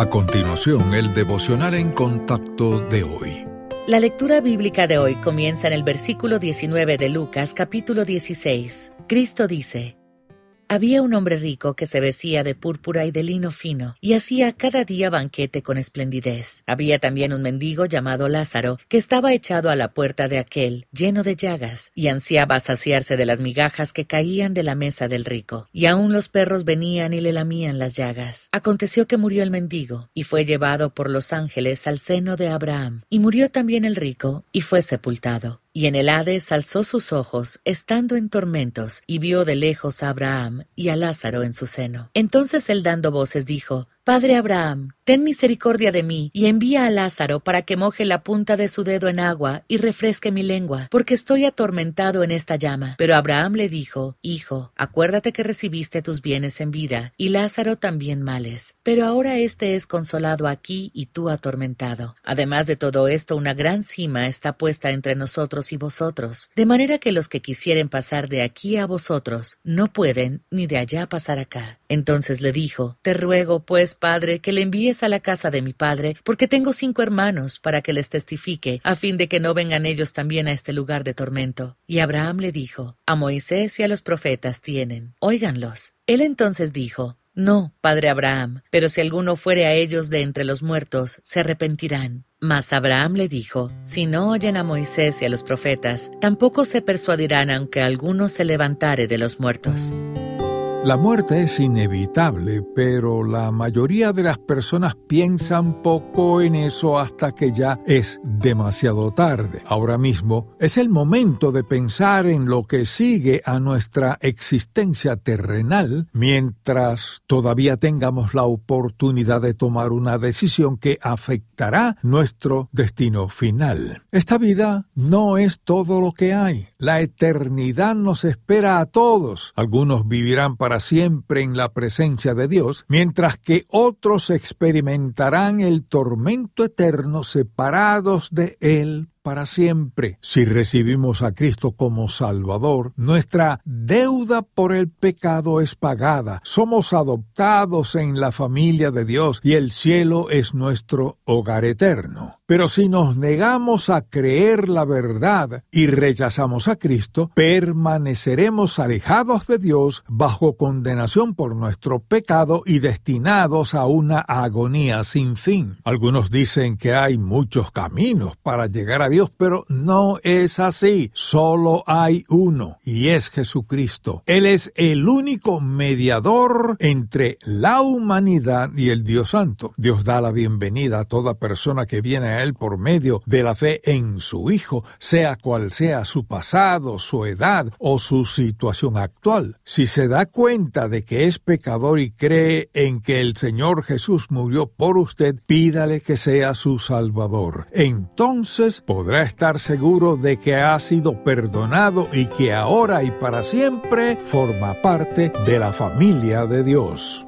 A continuación, el devocional en contacto de hoy. La lectura bíblica de hoy comienza en el versículo 19 de Lucas capítulo 16. Cristo dice, había un hombre rico que se vestía de púrpura y de lino fino, y hacía cada día banquete con esplendidez. Había también un mendigo llamado Lázaro, que estaba echado a la puerta de aquel, lleno de llagas, y ansiaba saciarse de las migajas que caían de la mesa del rico. Y aun los perros venían y le lamían las llagas. Aconteció que murió el mendigo, y fue llevado por los ángeles al seno de Abraham. Y murió también el rico, y fue sepultado. Y en el Hades alzó sus ojos, estando en tormentos, y vio de lejos a Abraham y a Lázaro en su seno. Entonces él dando voces dijo, Padre Abraham, ten misericordia de mí, y envía a Lázaro para que moje la punta de su dedo en agua y refresque mi lengua, porque estoy atormentado en esta llama. Pero Abraham le dijo, Hijo, acuérdate que recibiste tus bienes en vida, y Lázaro también males. Pero ahora éste es consolado aquí y tú atormentado. Además de todo esto, una gran cima está puesta entre nosotros y vosotros, de manera que los que quisieren pasar de aquí a vosotros no pueden ni de allá pasar acá. Entonces le dijo, Te ruego, pues, Padre, que le envíes a la casa de mi Padre, porque tengo cinco hermanos, para que les testifique, a fin de que no vengan ellos también a este lugar de tormento. Y Abraham le dijo, A Moisés y a los profetas tienen, óiganlos. Él entonces dijo, no, padre Abraham, pero si alguno fuere a ellos de entre los muertos, se arrepentirán. Mas Abraham le dijo, Si no oyen a Moisés y a los profetas, tampoco se persuadirán aunque alguno se levantare de los muertos. La muerte es inevitable, pero la mayoría de las personas piensan poco en eso hasta que ya es demasiado tarde. Ahora mismo es el momento de pensar en lo que sigue a nuestra existencia terrenal mientras todavía tengamos la oportunidad de tomar una decisión que afectará nuestro destino final. Esta vida no es todo lo que hay. La eternidad nos espera a todos. Algunos vivirán para siempre en la presencia de Dios, mientras que otros experimentarán el tormento eterno separados de Él para siempre. Si recibimos a Cristo como Salvador, nuestra deuda por el pecado es pagada. Somos adoptados en la familia de Dios y el cielo es nuestro hogar eterno. Pero si nos negamos a creer la verdad y rechazamos a Cristo, permaneceremos alejados de Dios bajo condenación por nuestro pecado y destinados a una agonía sin fin. Algunos dicen que hay muchos caminos para llegar a Dios, pero no es así. Solo hay uno, y es Jesucristo. Él es el único mediador entre la humanidad y el Dios Santo. Dios da la bienvenida a toda persona que viene a él por medio de la fe en su Hijo, sea cual sea su pasado, su edad o su situación actual. Si se da cuenta de que es pecador y cree en que el Señor Jesús murió por usted, pídale que sea su Salvador. Entonces podrá estar seguro de que ha sido perdonado y que ahora y para siempre forma parte de la familia de Dios.